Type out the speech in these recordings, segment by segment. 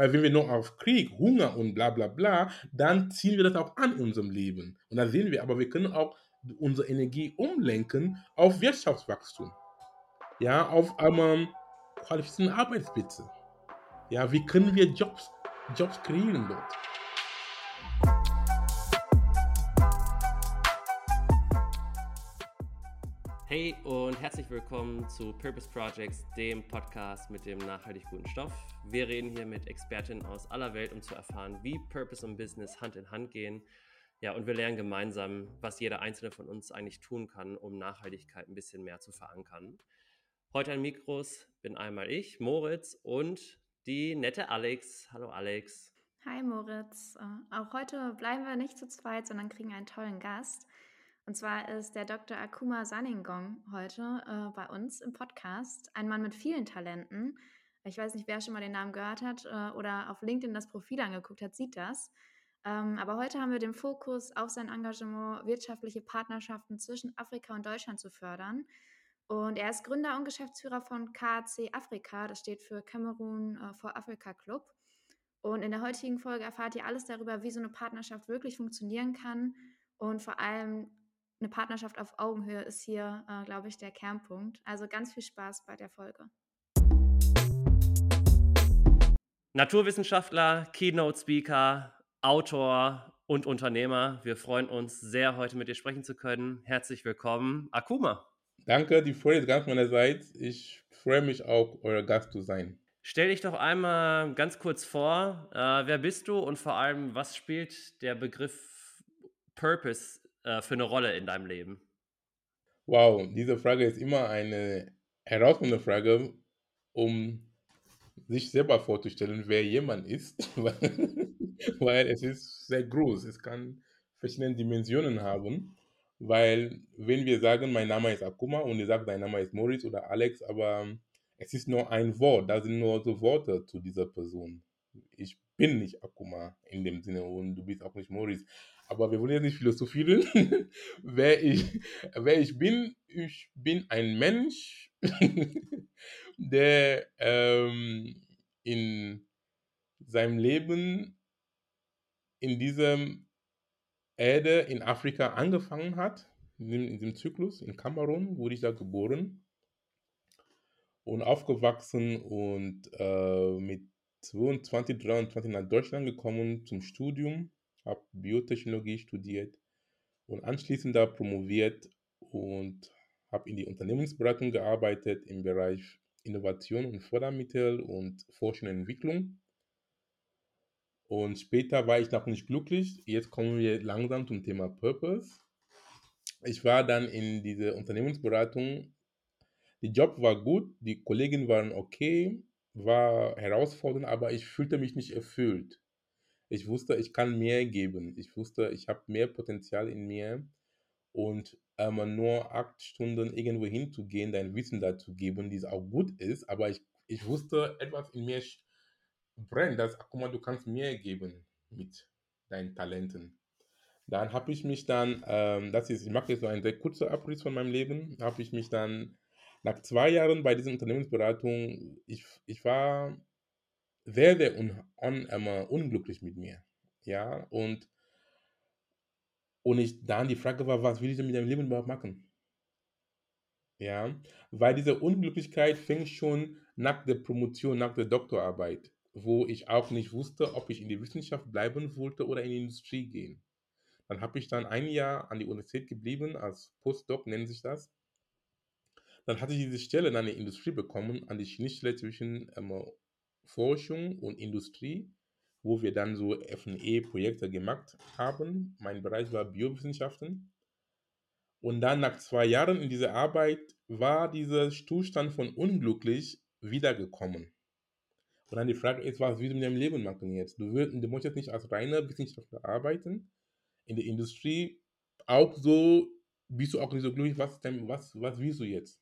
Weil wenn wir nur auf Krieg, Hunger und bla bla bla, dann ziehen wir das auch an in unserem Leben. Und da sehen wir, aber wir können auch unsere Energie umlenken auf Wirtschaftswachstum. Ja, auf ähm, qualifizierte Arbeitsplätze. Ja, wie können wir Jobs, Jobs kreieren dort? Hey und herzlich willkommen zu Purpose Projects, dem Podcast mit dem nachhaltig guten Stoff. Wir reden hier mit Expertinnen aus aller Welt, um zu erfahren, wie Purpose und Business Hand in Hand gehen. Ja, und wir lernen gemeinsam, was jeder einzelne von uns eigentlich tun kann, um Nachhaltigkeit ein bisschen mehr zu verankern. Heute an Mikros bin einmal ich, Moritz und die nette Alex. Hallo Alex. Hi Moritz. Äh, auch heute bleiben wir nicht zu zweit, sondern kriegen einen tollen Gast. Und zwar ist der Dr. Akuma Saningong heute äh, bei uns im Podcast. Ein Mann mit vielen Talenten. Ich weiß nicht, wer schon mal den Namen gehört hat äh, oder auf LinkedIn das Profil angeguckt hat, sieht das. Ähm, aber heute haben wir den Fokus auf sein Engagement, wirtschaftliche Partnerschaften zwischen Afrika und Deutschland zu fördern. Und er ist Gründer und Geschäftsführer von KAC Afrika, das steht für Cameroon äh, for Africa Club. Und in der heutigen Folge erfahrt ihr alles darüber, wie so eine Partnerschaft wirklich funktionieren kann und vor allem, eine Partnerschaft auf Augenhöhe ist hier, äh, glaube ich, der Kernpunkt. Also ganz viel Spaß bei der Folge. Naturwissenschaftler, Keynote-Speaker, Autor und Unternehmer. Wir freuen uns sehr, heute mit dir sprechen zu können. Herzlich willkommen, Akuma. Danke, die Freude ist ganz meinerseits. Ich freue mich auch, euer Gast zu sein. Stell dich doch einmal ganz kurz vor. Äh, wer bist du und vor allem, was spielt der Begriff Purpose äh, für eine Rolle in deinem Leben? Wow, diese Frage ist immer eine herausfordernde Frage, um sich selber vorzustellen, wer jemand ist, weil es ist sehr groß. Es kann verschiedene Dimensionen haben, weil wenn wir sagen, mein Name ist Akuma und ihr sagt, dein Name ist Moritz oder Alex, aber es ist nur ein Wort, da sind nur so Worte zu dieser Person. Ich bin nicht Akuma in dem Sinne und du bist auch nicht Moritz. Aber wir wollen jetzt nicht philosophieren. wer, ich, wer ich bin, ich bin ein Mensch, der ähm, in seinem Leben in diesem Erde in Afrika angefangen hat, in, in diesem Zyklus. In Kamerun wurde ich da geboren und aufgewachsen und äh, mit 22, 23 nach Deutschland gekommen zum Studium habe Biotechnologie studiert und anschließend da promoviert und habe in die Unternehmensberatung gearbeitet im Bereich Innovation und Fördermittel und Forschung und Entwicklung. Und später war ich noch nicht glücklich. Jetzt kommen wir langsam zum Thema Purpose. Ich war dann in diese Unternehmensberatung. Der Job war gut, die Kollegen waren okay, war herausfordernd, aber ich fühlte mich nicht erfüllt. Ich wusste, ich kann mehr geben. Ich wusste, ich habe mehr Potenzial in mir. Und ähm, nur acht Stunden irgendwo hinzugehen, dein Wissen dazu geben, die auch gut ist. Aber ich, ich wusste, etwas in mir brennt, dass, guck mal, du kannst mehr geben mit deinen Talenten. Dann habe ich mich dann, ähm, das ist, ich mache jetzt so einen sehr kurzen Abriss von meinem Leben, habe ich mich dann nach zwei Jahren bei dieser Unternehmensberatung, ich, ich war sehr, sehr un, un, ähm, unglücklich mit mir. Ja, und, und ich dann die Frage war, was will ich denn mit meinem Leben überhaupt machen? Ja, weil diese Unglücklichkeit fing schon nach der Promotion, nach der Doktorarbeit, wo ich auch nicht wusste, ob ich in die Wissenschaft bleiben wollte oder in die Industrie gehen. Dann habe ich dann ein Jahr an die Universität geblieben, als Postdoc nennt sich das. Dann hatte ich diese Stelle in der Industrie bekommen, an die Schnittstelle zwischen ähm, Forschung und Industrie, wo wir dann so FE-Projekte gemacht haben. Mein Bereich war Biowissenschaften. Und dann nach zwei Jahren in dieser Arbeit war dieser Zustand von unglücklich wiedergekommen. Und dann die Frage ist, was willst du mit deinem Leben machen jetzt? Du, willst, du möchtest nicht als reiner Wissenschaftler arbeiten. In der Industrie auch so, bist du auch nicht so glücklich. Was, was, was willst du jetzt?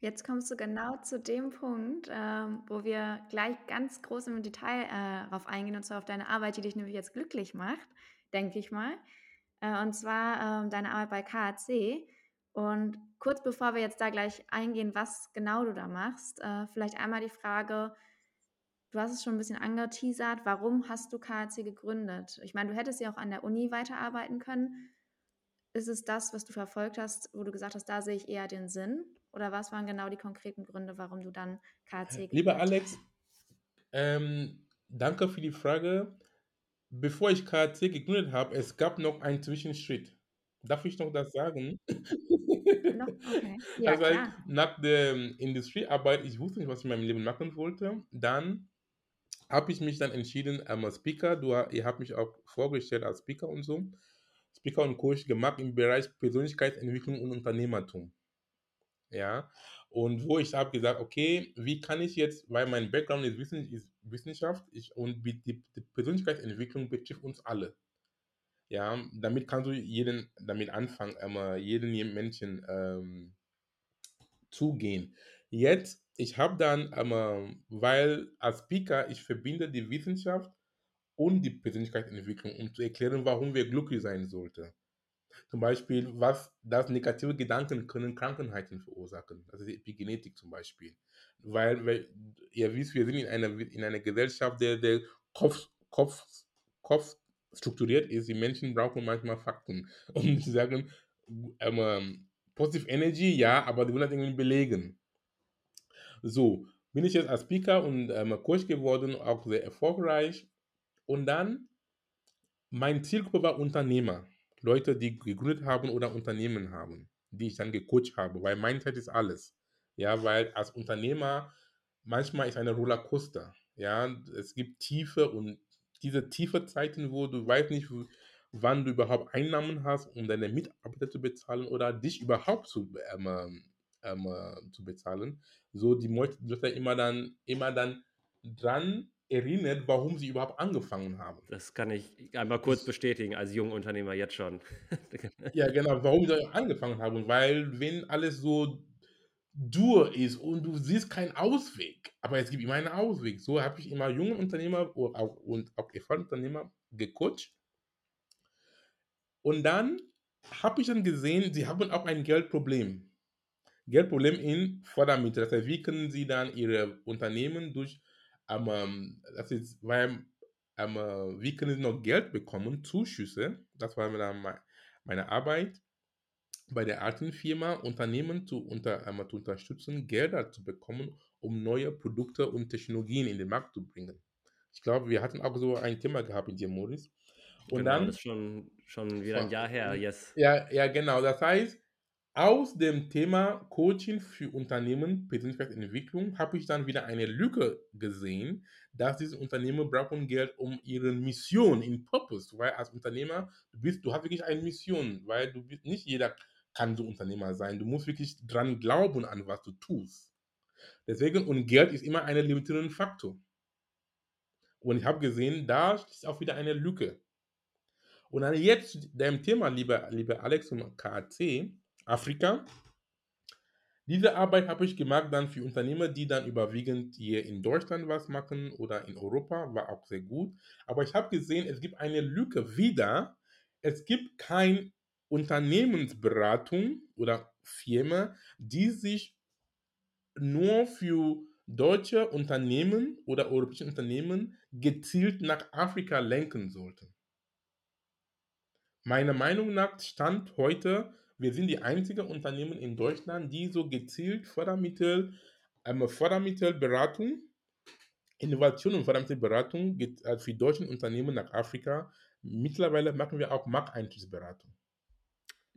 Jetzt kommst du genau zu dem Punkt, ähm, wo wir gleich ganz groß im Detail äh, darauf eingehen, und zwar auf deine Arbeit, die dich nämlich jetzt glücklich macht, denke ich mal. Äh, und zwar ähm, deine Arbeit bei KAC. Und kurz bevor wir jetzt da gleich eingehen, was genau du da machst, äh, vielleicht einmal die Frage, du hast es schon ein bisschen angeteasert. Warum hast du KAC gegründet? Ich meine, du hättest ja auch an der Uni weiterarbeiten können. Ist es das, was du verfolgt hast, wo du gesagt hast, da sehe ich eher den Sinn? Oder was waren genau die konkreten Gründe, warum du dann gegründet Lieber Alex, ähm, danke für die Frage. Bevor ich KAC gegründet habe, es gab noch einen Zwischenschritt. Darf ich noch das sagen? Noch? Okay. Ja, Also halt klar. nach der ähm, Industriearbeit, ich wusste nicht, was ich in meinem Leben machen wollte. Dann habe ich mich dann entschieden, ähm, als Speaker, du, ihr habt mich auch vorgestellt als Speaker und so, Speaker und Coach gemacht im Bereich Persönlichkeitsentwicklung und Unternehmertum. Ja, und wo ich habe gesagt, okay, wie kann ich jetzt, weil mein Background ist, Wissen, ist Wissenschaft ich, und die, die Persönlichkeitsentwicklung betrifft uns alle. Ja, damit kannst du jeden damit anfangen, ähm, jeden Menschen ähm, zugehen. Jetzt, ich habe dann, ähm, weil als Speaker, ich verbinde die Wissenschaft und die Persönlichkeitsentwicklung, um zu erklären, warum wir glücklich sein sollten. Zum Beispiel, was das negative Gedanken können Krankheiten verursachen. Das ist Epigenetik zum Beispiel. Weil, weil ihr wisst, wir sind in einer, in einer Gesellschaft, der, der Kopf, Kopf, Kopf strukturiert ist. Die Menschen brauchen manchmal Fakten. Und sie sagen, ähm, ähm, Positive Energy, ja, aber die wollen das irgendwie belegen. So, bin ich jetzt als Speaker und ähm, Coach geworden, auch sehr erfolgreich. Und dann, mein Zielgruppe war Unternehmer. Leute, die gegründet haben oder Unternehmen haben, die ich dann gecoacht habe, weil Mindset ist alles. Ja, weil als Unternehmer manchmal ist eine Rollercoaster. Ja, es gibt Tiefe und diese tiefe Zeiten, wo du weißt nicht, wann du überhaupt Einnahmen hast, um deine Mitarbeiter zu bezahlen oder dich überhaupt zu, ähm, ähm, ähm, äh, zu bezahlen. So die Leute immer dann, immer dann dran erinnert, warum sie überhaupt angefangen haben. Das kann ich einmal kurz Ich, bestätigen, als junger Unternehmer jetzt schon. ja, genau, warum sie angefangen haben, weil wenn alles so dur ist und du siehst keinen Ausweg, aber es gibt immer einen Ausweg. So habe ich immer junge Unternehmer und auch, und auch erfahrene Unternehmer gecoacht und dann habe ich dann gesehen, sie haben auch ein Geldproblem. Geldproblem in Fördermittel. Das heißt, wie können Sie dann Ihre Unternehmen durch, ähm, ähm, das ist, weil, ähm, äh, wie können Sie noch Geld bekommen, Zuschüsse, das war dann mei- meine Arbeit, bei der alten Firma Unternehmen zu, unter, ähm, zu unterstützen, Gelder zu bekommen, um neue Produkte und Technologien in den Markt zu bringen. Ich glaube, wir hatten auch so ein Thema gehabt mit dir, Maurice. Und Genau, das dann ist schon, schon wieder ein Jahr her, yes. ja, ja, genau. Das heißt, aus dem Thema Coaching für Unternehmen, Persönlichkeitsentwicklung, habe ich dann wieder eine Lücke gesehen, dass diese Unternehmen brauchen Geld, um ihre Mission in Purpose, weil als Unternehmer, du bist, du hast wirklich eine Mission, weil du bist, nicht jeder kann so Unternehmer sein. Du musst wirklich dran glauben an was du tust. Deswegen, und Geld ist immer ein limitierender Faktor. Und ich habe gesehen, da ist auch wieder eine Lücke. Und dann jetzt deinem Thema, lieber, lieber Alex und KAC, Afrika. Diese Arbeit habe ich gemacht dann für Unternehmer, die dann überwiegend hier in Deutschland was machen oder in Europa, war auch sehr gut. Aber ich habe gesehen, es gibt eine Lücke wieder. Es gibt keine Unternehmensberatung oder Firma, die sich nur für deutsche Unternehmen oder europäische Unternehmen gezielt nach Afrika lenken sollten. Meiner Meinung nach stand heute, wir sind die einzigen Unternehmen in Deutschland, die so gezielt Fördermittel, ähm, Fördermittelberatung, Innovation und Fördermittelberatung äh, für deutsche Unternehmen nach Afrika. Mittlerweile machen wir auch Markteintrittsberatung.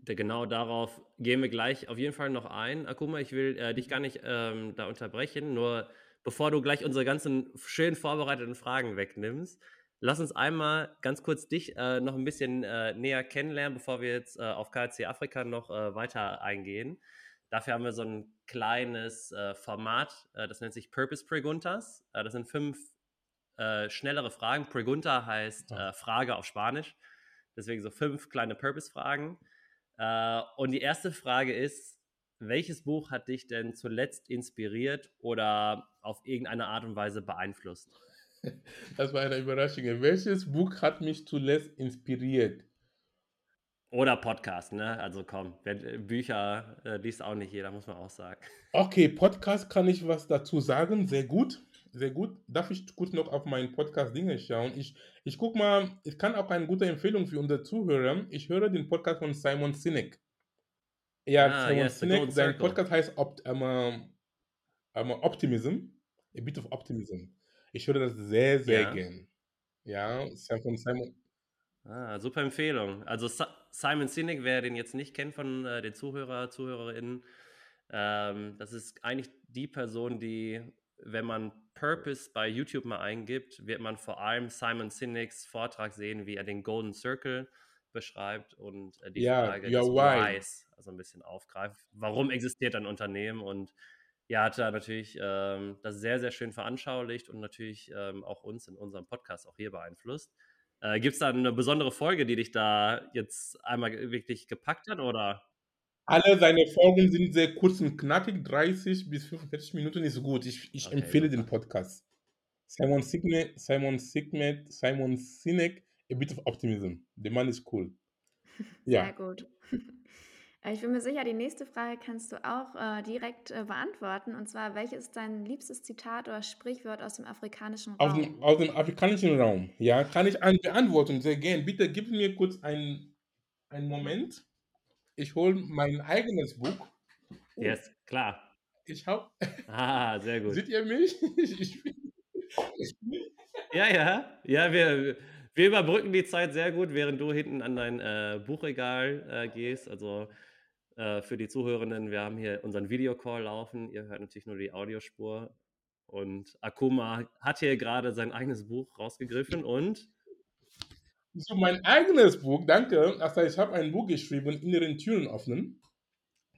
Genau darauf gehen wir gleich auf jeden Fall noch ein. Akuma, ich will äh, dich gar nicht ähm, da unterbrechen, nur bevor du gleich unsere ganzen schön vorbereiteten Fragen wegnimmst, lass uns einmal ganz kurz dich äh, noch ein bisschen äh, näher kennenlernen, bevor wir jetzt äh, auf KC Afrika noch äh, weiter eingehen. Dafür haben wir so ein kleines äh, Format, äh, das nennt sich Purpose Preguntas. Das sind fünf schnellere Fragen. Pregunta heißt Ah. Frage auf Spanisch. Deswegen so fünf kleine Purpose-Fragen. Und die erste Frage ist, welches Buch hat dich denn zuletzt inspiriert oder auf irgendeine Art und Weise beeinflusst? Das war eine Überraschung. Welches Buch hat mich zuletzt inspiriert? Oder Podcast, ne? Also komm, äh, Bücher äh, liest auch nicht jeder, muss man auch sagen. Okay, Podcast kann ich was dazu sagen, sehr gut. sehr gut. Darf ich kurz noch auf meinen Podcast-Dinge schauen? Ich, ich guck mal, ich kann auch eine gute Empfehlung für unsere Zuhörer. Ich höre den Podcast von Simon Sinek. Ja, Ah, Simon yes, Sinek, sein. Podcast heißt Opt ähm, ähm, Optimism. A bit of Optimism. Ich höre das sehr, sehr Ja. gern. Ja, Sam- von Simon. Ah, super Empfehlung. Also Si- Simon Sinek, wer den jetzt nicht kennt von äh, den Zuhörer, ZuhörerInnen, ähm, das ist eigentlich die Person, die, wenn man Purpose bei YouTube mal eingibt, wird man vor allem Simon Sineks Vortrag sehen, wie er den Golden Circle beschreibt und äh, die Ja, Frage des why. Whys also ein bisschen aufgreift. Warum existiert ein Unternehmen? Und ja, hat er natürlich ähm, das sehr, sehr schön veranschaulicht und natürlich ähm, auch uns in unserem Podcast auch hier beeinflusst. Äh, Gibt es da eine besondere Folge, die dich da jetzt einmal wirklich gepackt hat? Oder? Alle seine Folgen sind sehr kurz und knackig, 30 bis 45 Minuten ist gut. Ich, ich Okay, empfehle super. den Podcast. Simon Sinek, Simon Sinek, Simon Sinek, A Bit of Optimism. Der Mann ist cool. Sehr Ja. gut. Äh, Ich bin mir sicher, die nächste Frage kannst du auch äh, direkt äh, beantworten. Und zwar, welches ist dein liebstes Zitat oder Sprichwort aus dem afrikanischen Aus Raum? dem, aus dem afrikanischen Raum. Ja, kann ich an beantworten, sehr gern. Bitte gib mir kurz einen, einen Moment. Ich hole mein eigenes Buch. Oh, Yes, klar. ich habe. Ah, sehr gut. Seht ihr mich? Ich, ich, ich, Ja, ja, ja, wir, wir überbrücken die Zeit sehr gut, während du hinten an dein äh, Buchregal äh, gehst. Also äh, für die Zuhörenden, wir haben hier unseren Videocall laufen. Ihr hört natürlich nur die Audiospur. Und Akuma hat hier gerade sein eigenes Buch rausgegriffen und so mein eigenes Buch, danke. Also ich habe ein Buch geschrieben, Inneren Türen öffnen.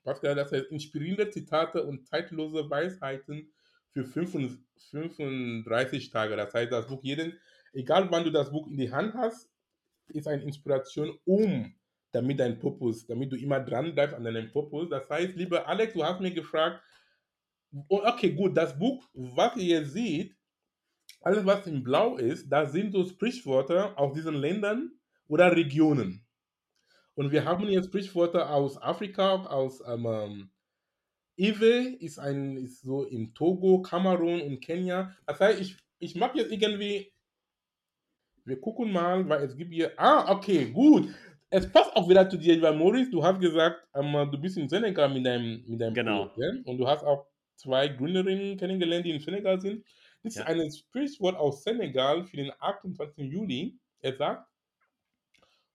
Pascal, das heißt inspirierende Zitate und zeitlose Weisheiten für 35 35 Tage. Das heißt, das Buch jeden, egal wann du das Buch in die Hand hast, ist eine Inspiration, um damit dein Purpose, damit du immer dran bleibst an deinem Purpose. Das heißt, lieber Alex, du hast mir gefragt, oh, okay, gut, das Buch, was ihr jetzt seht, alles was in Blau ist, das sind so Sprichwörter aus diesen Ländern oder Regionen. Und wir haben jetzt Sprichwörter aus Afrika, aus ähm, ähm, Iwe ist ein ist so in Togo, Kamerun und Kenia. Das heißt, ich, ich mag jetzt irgendwie. Wir gucken mal, weil es gibt hier. Ah, okay, gut. Es passt auch wieder zu dir, weil Maurice, du hast gesagt, du bist in Senegal mit deinem, mit deinem Genau. Projekt, ja? Und du hast auch zwei Gründerinnen kennengelernt, die in Senegal sind. Das Ja. ist ein Sprichwort aus Senegal für den 28. Juli. Er sagt,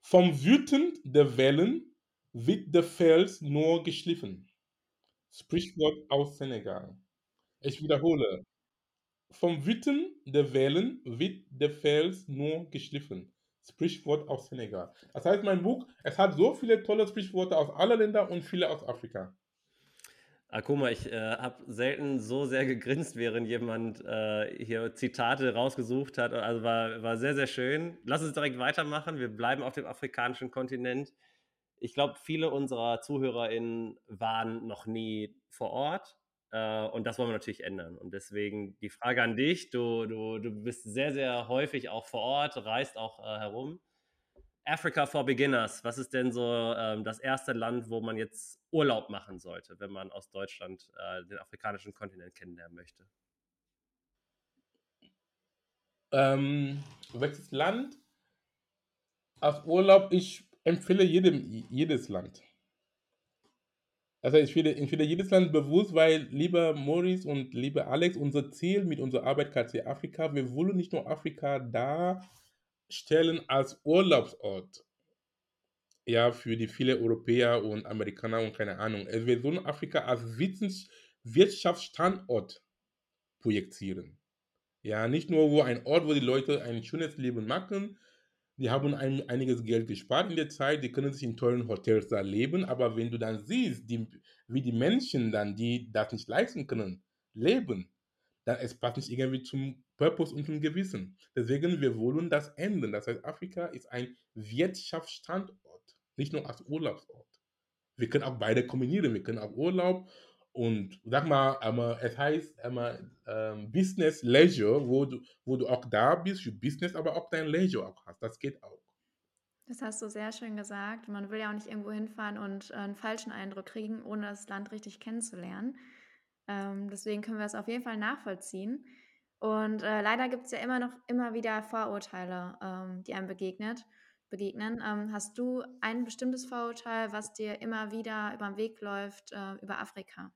vom Wütend der Wellen wird der Fels nur geschliffen. Sprichwort aus Senegal. Ich wiederhole. Vom Wüten der Wellen wird der Fels nur geschliffen. Sprichwort aus Senegal. Das heißt, mein Buch, es hat so viele tolle Sprichworte aus allen Ländern und viele aus Afrika. Akuma, ich äh, habe selten so sehr gegrinst, während jemand äh, hier Zitate rausgesucht hat. Also war, war sehr, sehr schön. Lass uns direkt weitermachen. Wir bleiben auf dem afrikanischen Kontinent. Ich glaube, viele unserer ZuhörerInnen waren noch nie vor Ort. Äh, und das wollen wir natürlich ändern. Und deswegen die Frage an dich: Du, du, du bist sehr, sehr häufig auch vor Ort, reist auch äh, herum. Africa for Beginners, was ist denn so ähm, das erste Land, wo man jetzt Urlaub machen sollte, wenn man aus Deutschland äh, den afrikanischen Kontinent kennenlernen möchte? Ähm, welches Land? Auf Urlaub, ich empfehle jedem jedes Land. Also ich finde, ich finde jedes Land bewusst, weil lieber Maurice und lieber Alex, unser Ziel mit unserer Arbeit KC Afrika, wir wollen nicht nur Afrika darstellen als Urlaubsort. Ja, für die viele Europäer und Amerikaner und keine Ahnung. Wir sollen Afrika als Wirtschaftsstandort projizieren. Ja, nicht nur wo ein Ort, wo die Leute ein schönes Leben machen. Die haben ein, einiges Geld gespart in der Zeit, die können sich in tollen Hotels da leben, aber wenn du dann siehst, die, wie die Menschen dann, die das nicht leisten können, leben, dann es passt nicht irgendwie zum Purpose und zum Gewissen. Deswegen, wir wollen das ändern. Das heißt, Afrika ist ein Wirtschaftsstandort, nicht nur als Urlaubsort. Wir können auch beide kombinieren. Wir können auch Urlaub und sag mal, aber es heißt immer, ähm, Business Leisure, wo du, wo du auch da bist für Business, aber auch dein Leisure auch hast. Das geht auch. Das hast du sehr schön gesagt. Man will ja auch nicht irgendwo hinfahren und äh, einen falschen Eindruck kriegen, ohne das Land richtig kennenzulernen. Ähm, deswegen können wir es auf jeden Fall nachvollziehen. Und äh, leider gibt es ja immer noch immer wieder Vorurteile, ähm, die einem begegnet, begegnen. Ähm, hast du ein bestimmtes Vorurteil, was dir immer wieder über den Weg läuft äh, über Afrika?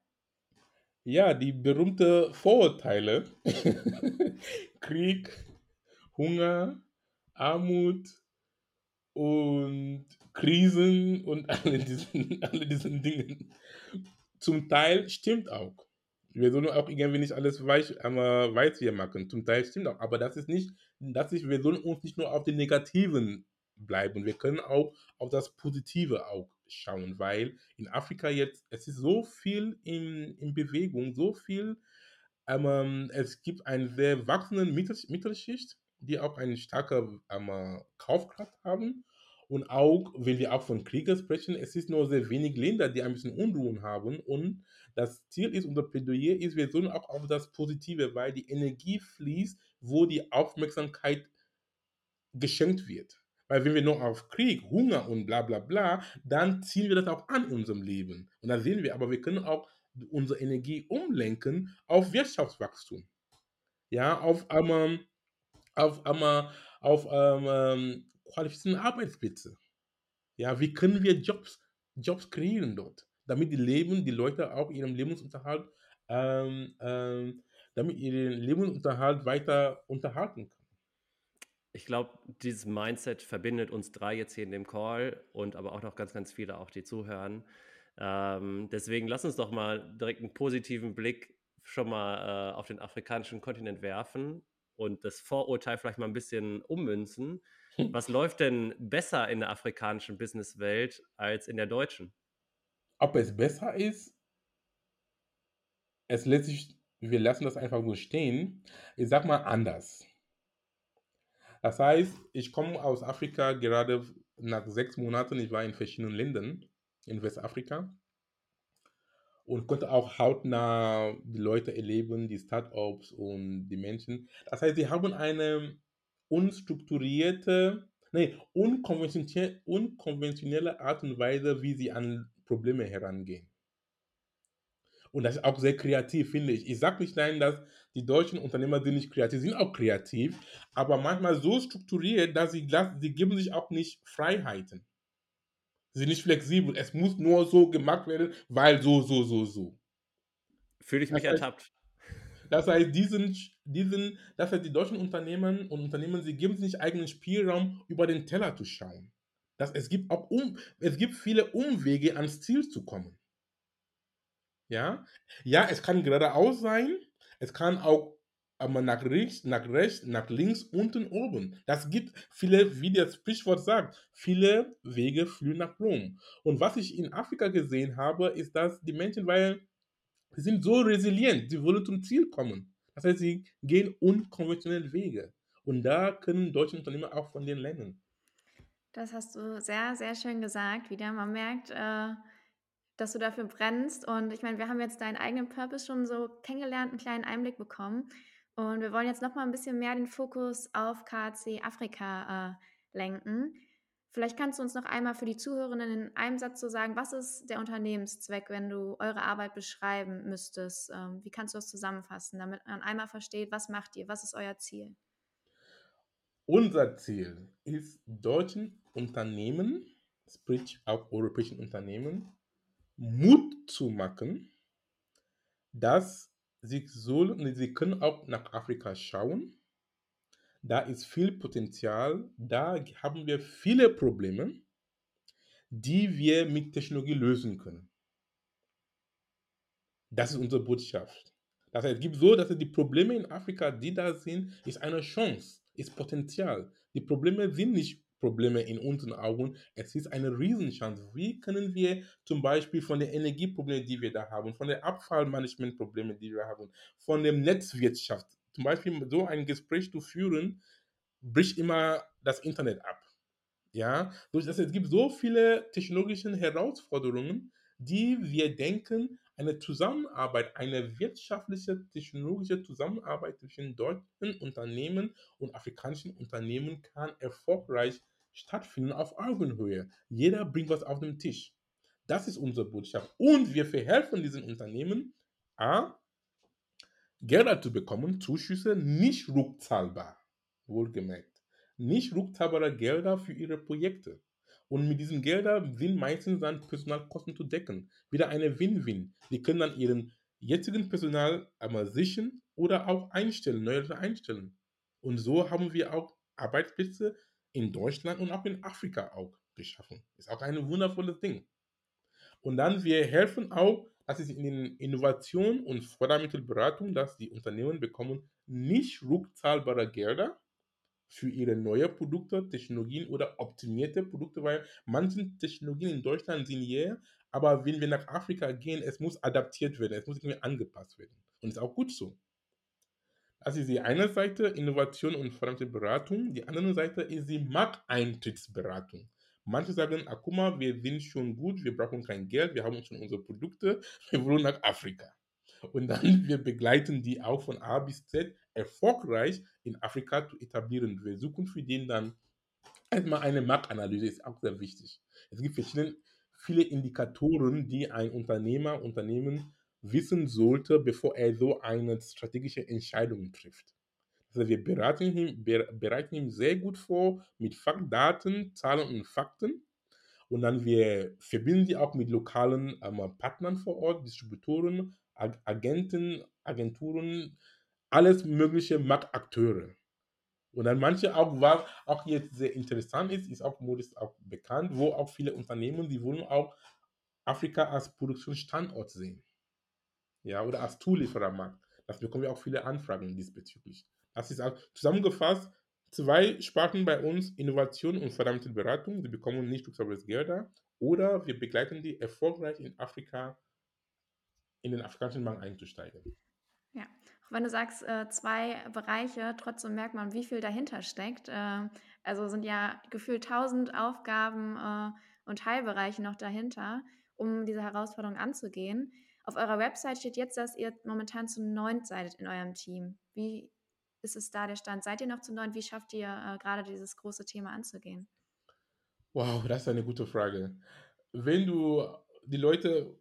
Ja, die berühmte Vorurteile. Krieg, Hunger, Armut und Krisen und alle diesen, alle diesen Dingen. Zum Teil stimmt auch. Wir sollen auch irgendwie nicht alles weich, einmal weiß hier machen. Zum Teil stimmt auch. Aber das ist nicht, das ist, wir sollen uns nicht nur auf die negativen bleiben. Wir können auch auf das Positive auch schauen, weil in Afrika jetzt, es ist so viel in, in Bewegung, so viel, ähm, es gibt eine sehr wachsende Mittel, Mittelschicht, die auch eine starke ähm, Kaufkraft haben. Und auch, wenn wir auch von Kriegen sprechen, es ist nur sehr wenig Länder, die ein bisschen Unruhen haben. Und das Ziel ist, unser Plädoyer ist, wir sollen auch auf das Positive, weil die Energie fließt, wo die Aufmerksamkeit geschenkt wird. Weil wenn wir nur auf Krieg, Hunger und bla bla bla, dann ziehen wir das auch an unserem Leben. Und da sehen wir, aber wir können auch unsere Energie umlenken auf Wirtschaftswachstum. Ja, auf, ähm, auf, ähm, auf ähm, qualifizierte Arbeitsplätze. Ja, wie können wir Jobs, Jobs kreieren dort, damit die Leben, die Leute auch ihren Lebensunterhalt, ähm, ähm, damit ihren Lebensunterhalt weiter unterhalten können. Ich glaube, dieses Mindset verbindet uns drei jetzt hier in dem Call und aber auch noch ganz, ganz viele, auch die zuhören. Ähm, deswegen lass uns doch mal direkt einen positiven Blick schon mal äh, auf den afrikanischen Kontinent werfen und das Vorurteil vielleicht mal ein bisschen ummünzen. Hm. Was läuft denn besser in der afrikanischen Businesswelt als in der deutschen? Ob es besser ist, es lässt sich, wir lassen das einfach so stehen. Ich sag mal anders. Das heißt, ich komme aus Afrika gerade nach sechs Monaten. Ich war in verschiedenen Ländern in Westafrika und konnte auch hautnah die Leute erleben, die Startups und die Menschen. Das heißt, sie haben eine unstrukturierte, nee, unkonventionelle, unkonventionelle Art und Weise, wie sie an Probleme herangehen. Und das ist auch sehr kreativ, finde ich. Ich sage nicht nein, dass die deutschen Unternehmer sind nicht kreativ, sind auch kreativ, aber manchmal so strukturiert, dass sie, sie geben sich auch nicht Freiheiten. Sie sind nicht flexibel. Es muss nur so gemacht werden, weil so, so, so, so. Fühle ich mich das heißt, ertappt. Das heißt, diesen, diesen, das heißt, die deutschen Unternehmen und Unternehmen, sie geben sich nicht eigenen Spielraum, über den Teller zu schauen. Das, es, gibt auch um, es gibt viele Umwege, ans Ziel zu kommen. Ja, ja, es kann geradeaus sein, es kann auch aber nach rechts, nach rechts, nach links, unten, oben. Das gibt viele, wie das Sprichwort sagt, viele Wege führen nach Rom. Und was ich in Afrika gesehen habe, ist, dass die Menschen, weil sie sind so resilient, sie wollen zum Ziel kommen. Das heißt, sie gehen unkonventionelle Wege. Und da können deutsche Unternehmer auch von denen lernen. Das hast du sehr, sehr schön gesagt. Wieder, man merkt, äh, dass du dafür brennst. Und ich meine, wir haben jetzt deinen eigenen Purpose schon so kennengelernt, einen kleinen Einblick bekommen. Und wir wollen jetzt noch mal ein bisschen mehr den Fokus auf KC Afrika äh, lenken. Vielleicht kannst du uns noch einmal für die Zuhörenden in einem Satz so sagen, was ist der Unternehmenszweck, wenn du eure Arbeit beschreiben müsstest? Ähm, wie kannst du das zusammenfassen, damit man einmal versteht, was macht ihr, was ist euer Ziel? Unser Ziel ist, deutschen Unternehmen, sprich auch europäischen Unternehmen, Mut zu machen, dass sie sollen, sie können auch nach Afrika schauen. Da ist viel Potenzial, da haben wir viele Probleme, die wir mit Technologie lösen können. Das ist unsere Botschaft. Das heißt, es gibt so, dass die Probleme in Afrika, die da sind, ist eine Chance, ist Potenzial. Die Probleme sind nicht Probleme in unseren Augen. Es ist eine Riesenchance. Wie können wir zum Beispiel von den Energieproblemen, die wir da haben, von den Abfallmanagementproblemen, die wir haben, von der Netzwirtschaft, zum Beispiel so ein Gespräch zu führen, bricht immer das Internet ab. Ja, es gibt so viele technologische Herausforderungen, die wir denken, eine Zusammenarbeit, eine wirtschaftliche, technologische Zusammenarbeit zwischen deutschen Unternehmen und afrikanischen Unternehmen kann erfolgreich stattfinden auf Augenhöhe. Jeder bringt was auf den Tisch. Das ist unsere Botschaft. Und wir verhelfen diesen Unternehmen, A, Gelder zu bekommen, Zuschüsse, nicht rückzahlbar, wohlgemerkt, nicht rückzahlbare Gelder für ihre Projekte. Und mit diesen Geldern sind meistens dann Personalkosten zu decken. Wieder eine Win-Win. Die können dann ihren jetzigen Personal einmal sichern oder auch einstellen, neue einstellen. Und so haben wir auch Arbeitsplätze in Deutschland und auch in Afrika auch geschaffen. Ist auch ein wundervolles Ding. Und dann wir helfen auch, dass es in den Innovation und Fördermittelberatung, dass die Unternehmen bekommen nicht rückzahlbare Gelder für ihre neuen Produkte, Technologien oder optimierte Produkte, weil manche Technologien in Deutschland sind ja, aber wenn wir nach Afrika gehen, es muss adaptiert werden, es muss irgendwie angepasst werden. Und ist auch gut so. Das ist die eine Seite, Innovation und verdammte Beratung. Die andere Seite ist die Markteintrittsberatung. Manche sagen, ah, guck mal, wir sind schon gut, wir brauchen kein Geld, wir haben schon unsere Produkte, wir wollen nach Afrika. Und dann wir begleiten die auch von A bis Z erfolgreich in Afrika zu etablieren. Wir suchen für den dann erstmal eine Marktanalyse, ist auch sehr wichtig. Es gibt verschiedene, viele Indikatoren, die ein Unternehmer, Unternehmen wissen sollte, bevor er so eine strategische Entscheidung trifft. Also wir beraten ihn, bereiten ihn sehr gut vor mit Daten, Zahlen und Fakten. Und dann wir verbinden sie auch mit lokalen ähm, Partnern vor Ort, Distributoren, Agenten, Agenturen, alles mögliche Marktakteure. Und dann manche auch, was auch jetzt sehr interessant ist, ist auch Modus auch bekannt, wo auch viele Unternehmen, die wollen auch Afrika als Produktionsstandort sehen. Ja, oder als Zulieferermarkt. Das bekommen wir auch viele Anfragen diesbezüglich. Das ist auch zusammengefasst zwei Sparten bei uns, Innovation und verdammte Beratung. Sie bekommen nicht rückzahlbares Gelder oder wir begleiten die erfolgreich in Afrika in den afrikanischen Markt einzusteigen. Ja, auch wenn du sagst, äh, zwei Bereiche, trotzdem merkt man, wie viel dahinter steckt. Äh, also sind ja gefühlt tausend Aufgaben äh, und Teilbereiche noch dahinter, um diese Herausforderung anzugehen. Auf eurer Website steht jetzt, dass ihr momentan zu neunt seid in eurem Team. Wie ist es da der Stand? Seid ihr noch zu neunt? Wie schafft ihr äh, gerade dieses große Thema anzugehen? Wow, das ist eine gute Frage. Wenn du die Leute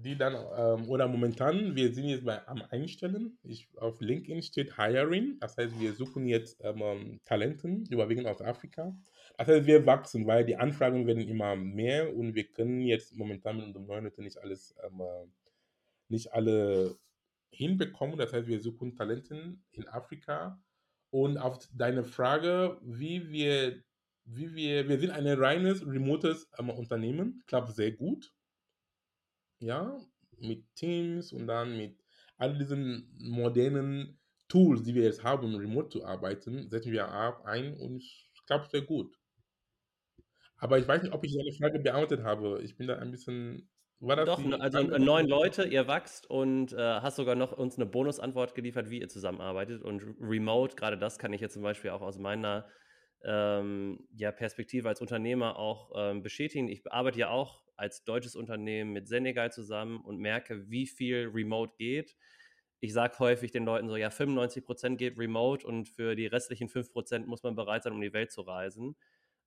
die dann, ähm, oder momentan, wir sind jetzt bei, am Einstellen. Ich, auf LinkedIn steht Hiring, das heißt, wir suchen jetzt ähm, Talenten, überwiegend aus Afrika. Heißt, wir wachsen, weil die Anfragen werden immer mehr und wir können jetzt momentan mit unserem neuen Leute nicht alles, ähm, äh, nicht alle hinbekommen. Das heißt, wir suchen Talenten in Afrika. Und auf deine Frage, wie wir, wie wir, wir sind ein reines remotes ähm, Unternehmen, klappt sehr gut ja, mit Teams und dann mit all diesen modernen Tools, die wir jetzt haben, um remote zu arbeiten, setzen wir ab ein und es klappt sehr gut. Aber ich weiß nicht, ob ich deine Frage beantwortet habe. Ich bin da ein bisschen. War das Doch, also neun Leute, ihr wächst und äh, hast sogar noch uns eine Bonusantwort geliefert, wie ihr zusammenarbeitet. Und Remote, gerade das kann ich jetzt zum Beispiel auch aus meiner ähm, ja, Perspektive als Unternehmer auch ähm, bestätigen. Ich arbeite ja auch als deutsches Unternehmen mit Senegal zusammen und merke, wie viel Remote geht. Ich sage häufig den Leuten so, ja, 95 Prozent geht Remote und für die restlichen 5 Prozent muss man bereit sein, um die Welt zu reisen.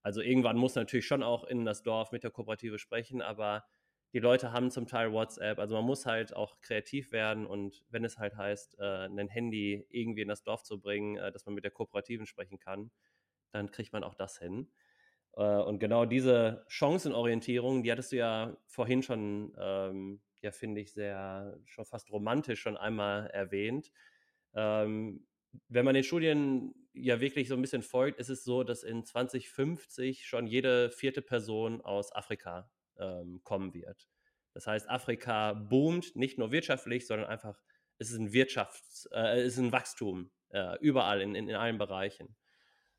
Also irgendwann muss natürlich schon auch in das Dorf mit der Kooperative sprechen, aber die Leute haben zum Teil WhatsApp. Also man muss halt auch kreativ werden und wenn es halt heißt, äh, ein Handy irgendwie in das Dorf zu bringen, äh, dass man mit der Kooperativen sprechen kann, dann kriegt man auch das hin. Äh, und genau diese Chancenorientierung, die hattest du ja vorhin schon, ähm, ja, finde ich, sehr, schon fast romantisch schon einmal erwähnt. Ähm, wenn man den Studien ja wirklich so ein bisschen folgt, ist es so, dass in 2050 schon jede vierte Person aus Afrika ähm, kommen wird. Das heißt, Afrika boomt nicht nur wirtschaftlich, sondern einfach, es ist ein Wirtschafts-, äh, es ist ein Wachstum äh, überall in, in, in allen Bereichen.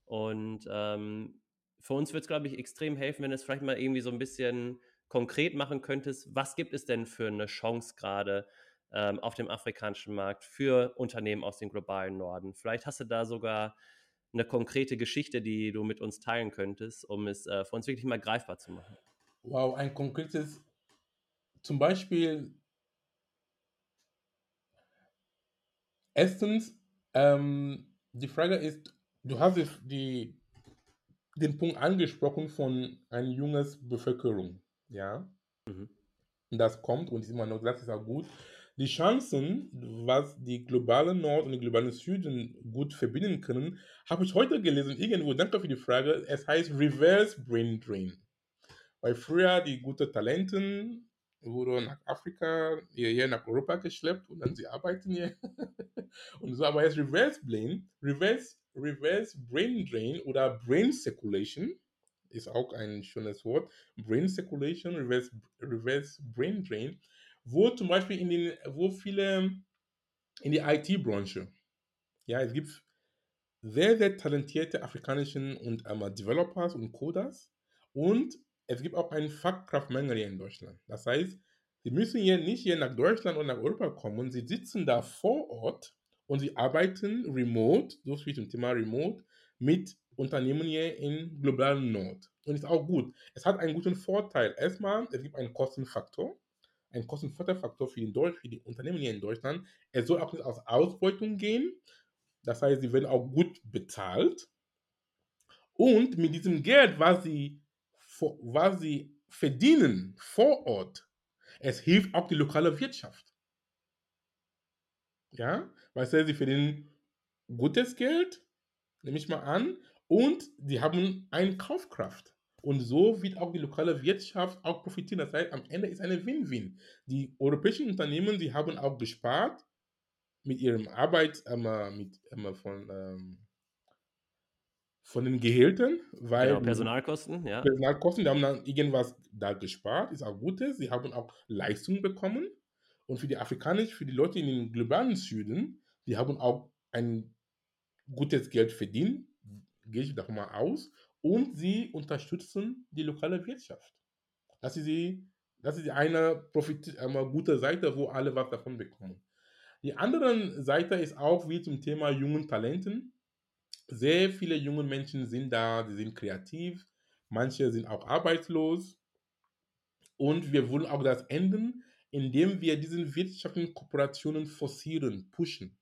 Und ähm, für uns wird es, glaube ich, extrem helfen, wenn du es vielleicht mal irgendwie so ein bisschen konkret machen könntest. Was gibt es denn für eine Chance gerade ähm, auf dem afrikanischen Markt für Unternehmen aus dem globalen Norden? Vielleicht hast du da sogar eine konkrete Geschichte, die du mit uns teilen könntest, um es äh, für uns wirklich mal greifbar zu machen. Wow, ein konkretes, zum Beispiel, erstens, ähm, die Frage ist, du hast die, den Punkt angesprochen von einer jungen Bevölkerung, ja. Mhm. Das kommt und ist immer noch, das ist auch gut. Die Chancen, was die globale Nord und die globale Süden gut verbinden können, habe ich heute gelesen, irgendwo, danke für die Frage, es heißt Reverse Brain Drain. Weil früher die guten Talenten wurden nach Afrika, hierher nach Europa geschleppt und dann sie arbeiten hier. und so, aber jetzt Reverse Brain, Reverse, Reverse Brain Drain oder Brain Circulation ist auch ein schönes Wort. Brain Circulation, Reverse, Reverse Brain Drain, wo zum Beispiel in den, wo viele in die IT-Branche, ja, es gibt sehr, sehr talentierte afrikanischen und ähm, Developers und Coders und es gibt auch einen Fachkraftmangel hier in Deutschland. Das heißt, sie müssen hier nicht hier nach Deutschland oder nach Europa kommen, sie sitzen da vor Ort und sie arbeiten remote, so viel zum Thema remote, mit Unternehmen hier im globalen Nord. Und ist auch gut. Es hat einen guten Vorteil. Erstmal, es gibt einen Kostenfaktor, einen Kostenvorteilfaktor für, den Deutsch, für die Unternehmen hier in Deutschland. Es soll auch nicht aus Ausbeutung gehen. Das heißt, sie werden auch gut bezahlt. Und mit diesem Geld, was sie was sie verdienen vor Ort, es hilft auch die lokale Wirtschaft. Ja, weil sie verdienen gutes Geld, nehme ich mal an, und sie haben eine Kaufkraft. Und so wird auch die lokale Wirtschaft auch profitieren. Das heißt, am Ende ist eine Win-Win. Die europäischen Unternehmen, die haben auch gespart mit ihrem Arbeit, äh, mit, äh, von, ähm, von den Gehältern, weil genau, Personalkosten, ja. Personalkosten, die haben dann irgendwas da gespart, ist auch Gutes. Sie haben auch Leistungen bekommen. Und für die afrikanisch, für die Leute in den globalen Süden, die haben auch ein gutes Geld verdient, gehe ich davon mal aus. Und sie unterstützen die lokale Wirtschaft. Das ist die, das ist eine, Profit, eine gute Seite, wo alle was davon bekommen. Die andere Seite ist auch wie zum Thema jungen Talenten sehr viele junge Menschen sind da, die sind kreativ, manche sind auch arbeitslos. Und wir wollen auch das enden, indem wir diese wirtschaftlichen Kooperationen forcieren, pushen.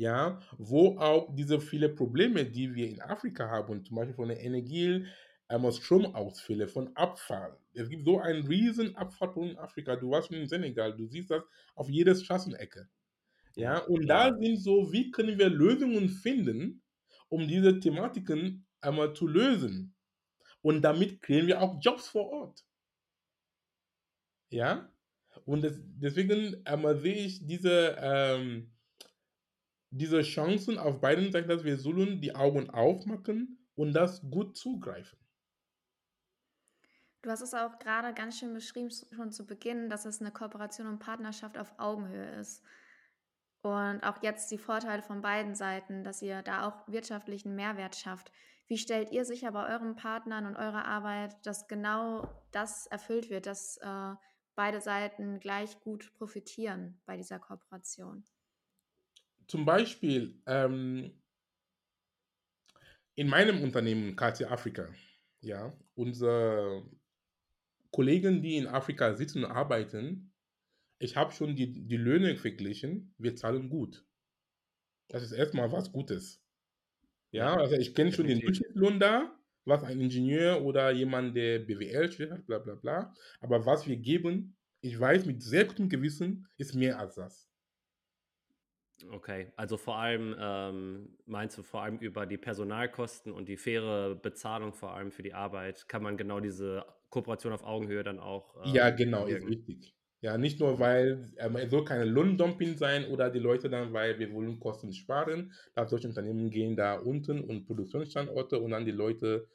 Ja, wo auch diese viele Probleme, die wir in Afrika haben, zum Beispiel von der Energie, ähm, Stromausfälle, von Abfall. Es gibt so einen riesen Abfallproblem in Afrika. Du warst schon in Senegal, du siehst das auf jeder Straßenecke. Ja, und da sind so, wie können wir Lösungen finden, um diese Thematiken einmal zu lösen. Und damit kriegen wir auch Jobs vor Ort. Ja? Und das, deswegen einmal sehe ich diese, ähm, diese Chancen auf beiden Seiten, dass wir sollen die Augen aufmachen und das gut zugreifen. Du hast es auch gerade ganz schön beschrieben, schon zu Beginn, dass es eine Kooperation und Partnerschaft auf Augenhöhe ist. Und auch jetzt die Vorteile von beiden Seiten, dass ihr da auch wirtschaftlichen Mehrwert schafft. Wie stellt ihr sicher bei euren Partnern und eurer Arbeit, dass genau das erfüllt wird, dass äh, beide Seiten gleich gut profitieren bei dieser Kooperation? Zum Beispiel ähm, in meinem Unternehmen KT Afrika, ja, unsere Kollegen, die in Afrika sitzen und arbeiten, ich habe schon die, die Löhne verglichen, wir zahlen gut. Das ist erstmal was Gutes. Ja, also ich kenne schon den Durchschnittslohn da, was ein Ingenieur oder jemand, der BWL studiert hat, bla bla bla. Aber was wir geben, ich weiß mit sehr gutem Gewissen, ist mehr als das. Okay, also vor allem ähm, meinst du vor allem über die Personalkosten und die faire Bezahlung vor allem für die Arbeit, kann man genau diese Kooperation auf Augenhöhe dann auch. Ähm, ja, genau, ist wichtig. Ja, nicht nur, weil ähm, es soll keine Lohndumping sein oder die Leute dann, weil wir wollen Kosten sparen. Da solche Unternehmen gehen da unten und Produktionsstandorte und dann die Leute,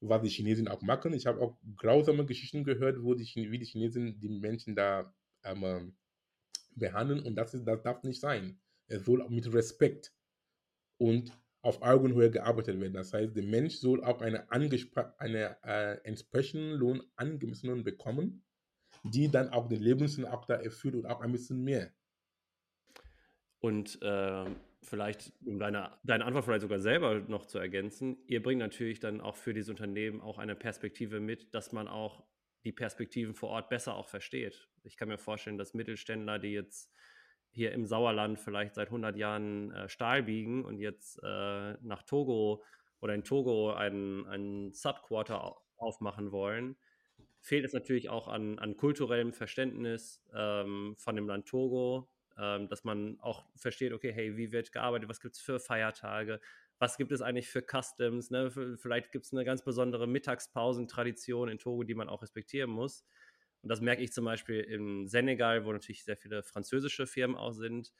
was die Chinesen auch machen. Ich habe auch grausame Geschichten gehört, wo die, wie die Chinesen die Menschen da ähm, behandeln und das, ist, das darf nicht sein. Es soll auch mit Respekt und auf Augenhöhe gearbeitet werden. Das heißt, der Mensch soll auch eine, eine äh, entsprechenden Lohn angemessenen bekommen die dann auch den da erfüllt und auch ein bisschen mehr. Und äh, vielleicht, um deine, deine Antwort vielleicht sogar selber noch zu ergänzen, ihr bringt natürlich dann auch für diese Unternehmen auch eine Perspektive mit, dass man auch die Perspektiven vor Ort besser auch versteht. Ich kann mir vorstellen, dass Mittelständler, die jetzt hier im Sauerland vielleicht seit 100 Jahren äh, Stahl biegen und jetzt äh, nach Togo oder in Togo einen, einen Subquarter aufmachen wollen, fehlt es natürlich auch an, an kulturellem Verständnis ähm, von dem Land Togo, ähm, dass man auch versteht, okay, hey, wie wird gearbeitet, was gibt es für Feiertage, was gibt es eigentlich für Customs, ne? vielleicht gibt es eine ganz besondere Mittagspausentradition in Togo, die man auch respektieren muss. Und das merke ich zum Beispiel im Senegal, wo natürlich sehr viele französische Firmen auch sind,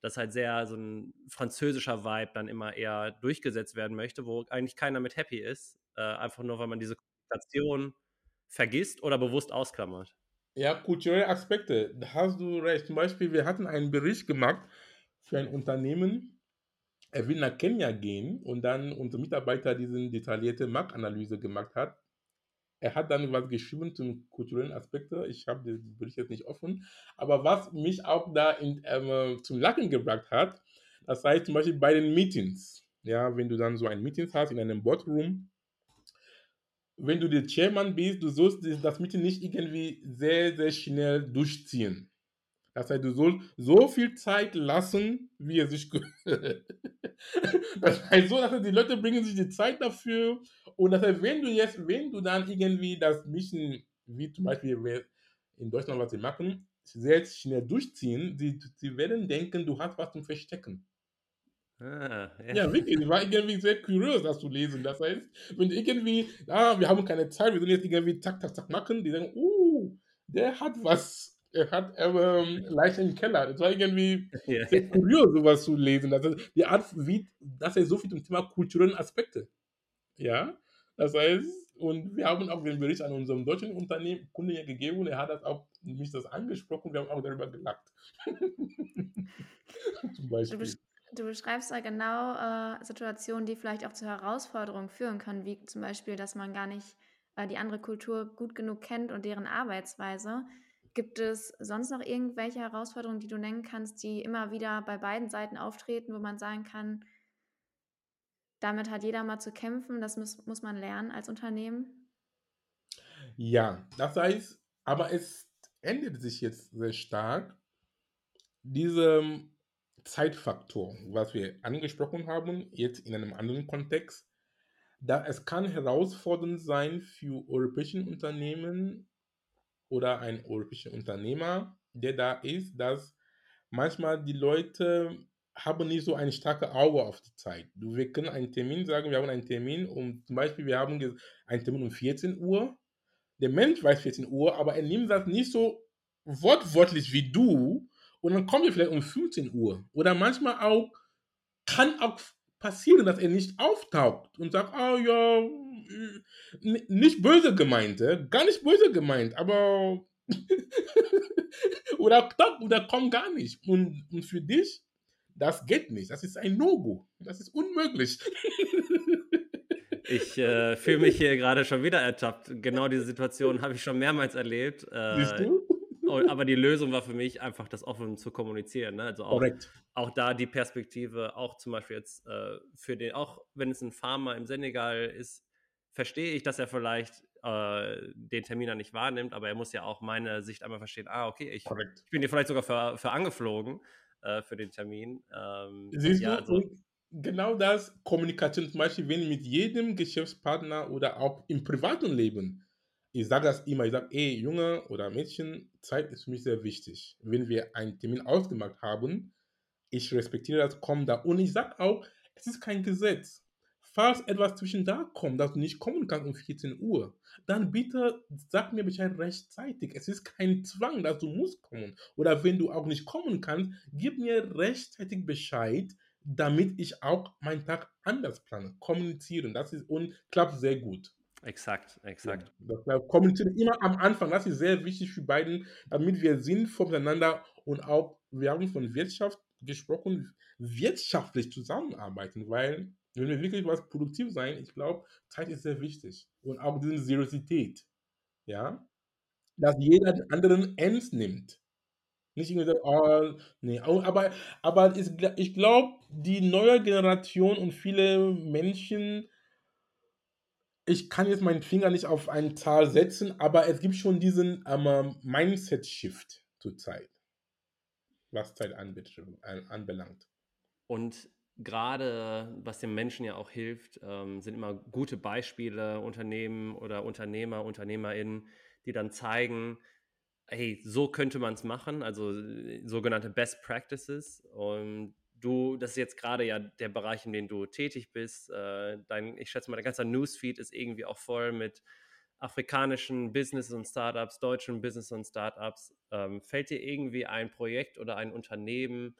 dass halt sehr so ein französischer Vibe dann immer eher durchgesetzt werden möchte, wo eigentlich keiner mit happy ist, äh, einfach nur, weil man diese Kommunikation vergisst oder bewusst ausklammert. Ja, kulturelle Aspekte, da hast du recht. Zum Beispiel, wir hatten einen Bericht gemacht für ein Unternehmen, er will nach Kenia gehen und dann unser Mitarbeiter diese detaillierte Marktanalyse gemacht hat. Er hat dann was geschrieben zum kulturellen Aspekte. Ich habe den Bericht jetzt nicht offen. Aber was mich auch da in, ähm, zum Lachen gebracht hat, das heißt zum Beispiel bei den Meetings. Ja, wenn du dann so ein Meeting hast in einem Boardroom, wenn du der Chairman bist, du sollst das Meeting nicht irgendwie sehr, sehr schnell durchziehen. Das heißt, du sollst so viel Zeit lassen, wie es sich gehört. das heißt so, dass die Leute bringen sich die Zeit dafür und das heißt, wenn du jetzt, wenn du dann irgendwie das Mission, wie zum Beispiel in Deutschland, was sie machen, sehr schnell durchziehen, sie, sie werden denken, du hast was zum Verstecken. Ah, ja. ja. wirklich. Ich war irgendwie sehr curious, das zu lesen. Das heißt, wenn irgendwie, ah, wir haben keine Zeit, wir sollen jetzt irgendwie zack, zack, zack machen, die sagen, uh, der hat was, er hat ähm, Leiche im Keller. Das war irgendwie ja. sehr curious, sowas zu lesen. Das ist die Art, wie, dass er so viel zum Thema kulturellen Aspekte. Ja, das heißt, und wir haben auch den Bericht an unserem deutschen Unternehmen, Kunde gegeben und er hat das auch mich das angesprochen, wir haben auch darüber gelacht. zum Beispiel. Du beschreibst ja genau äh, Situationen, die vielleicht auch zu Herausforderungen führen können, wie zum Beispiel, dass man gar nicht äh, die andere Kultur gut genug kennt und deren Arbeitsweise. Gibt es sonst noch irgendwelche Herausforderungen, die du nennen kannst, die immer wieder bei beiden Seiten auftreten, wo man sagen kann, damit hat jeder mal zu kämpfen, das muss, muss man lernen als Unternehmen? Ja, das heißt, aber es ändert sich jetzt sehr stark. Diese Zeitfaktor, was wir angesprochen haben, jetzt in einem anderen Kontext, da es kann herausfordernd sein für europäische Unternehmen oder ein europäischer Unternehmer, der da ist, dass manchmal die Leute haben nicht so ein starkes Auge auf die Zeit. Wir können einen Termin sagen, wir haben einen Termin um, zum Beispiel, wir haben einen Termin um 14 Uhr. Der Mensch weiß 14 Uhr, aber er nimmt das nicht so wortwörtlich wie du, und dann kommen wir vielleicht um 15 Uhr. Oder manchmal auch, kann auch passieren, dass er nicht auftaucht und sagt, oh ja, nicht böse gemeint, gar nicht böse gemeint, aber oder, oder komm gar nicht. Und, und für dich, das geht nicht. Das ist ein No-Go. Das ist unmöglich. Ich äh, fühle mich hier gerade schon wieder ertappt. Genau diese Situation habe ich schon mehrmals erlebt. Äh, Siehst du? aber die Lösung war für mich einfach, das offen zu kommunizieren. Ne? Also auch, auch da die Perspektive, auch zum Beispiel jetzt äh, für den, auch wenn es ein Farmer im Senegal ist, verstehe ich, dass er vielleicht äh, den Termin dann nicht wahrnimmt, aber er muss ja auch meine Sicht einmal verstehen, ah, okay, ich, ich bin hier vielleicht sogar für, für angeflogen äh, für den Termin. Ähm, Siehst ja, du, also, genau das, Kommunikation zum Beispiel, wenn mit jedem Geschäftspartner oder auch im privaten Leben, ich sage das immer, ich sage, ey, Junge oder Mädchen, Zeit ist für mich sehr wichtig. Wenn wir einen Termin ausgemacht haben, ich respektiere das, komm da. Und ich sage auch, es ist kein Gesetz. Falls etwas zwischen da kommt, dass du nicht kommen kannst um 14 Uhr, dann bitte sag mir Bescheid rechtzeitig. Es ist kein Zwang, dass du musst kommen. Oder wenn du auch nicht kommen kannst, gib mir rechtzeitig Bescheid, damit ich auch meinen Tag anders plane. Kommunizieren, das ist und klappt sehr gut. Exakt, exakt. Ja, kommunizieren immer am Anfang, das ist sehr wichtig für beiden, damit wir sinnvoll miteinander und auch, wir haben von Wirtschaft gesprochen, wirtschaftlich zusammenarbeiten, weil wenn wir wirklich was produktiv sein, ich glaube, Zeit ist sehr wichtig und auch diese Seriosität, ja, dass jeder den anderen ernst nimmt. Nicht irgendwie so, oh, nee, aber, aber ich glaube, die neue Generation und viele Menschen ich kann jetzt meinen Finger nicht auf eine Zahl setzen, aber es gibt schon diesen ähm, Mindset-Shift zurzeit, was Zeit anbelangt. Und gerade was den Menschen ja auch hilft, ähm, sind immer gute Beispiele, Unternehmen oder Unternehmer, UnternehmerInnen, die dann zeigen, hey, so könnte man es machen, also äh, sogenannte Best Practices. Und du, das ist jetzt gerade ja der Bereich, in dem du tätig bist. Äh, dein, ich schätze mal, dein ganzer Newsfeed ist irgendwie auch voll mit afrikanischen Business und Startups, deutschen Business und Startups. Ähm, fällt dir irgendwie ein Projekt oder ein Unternehmen,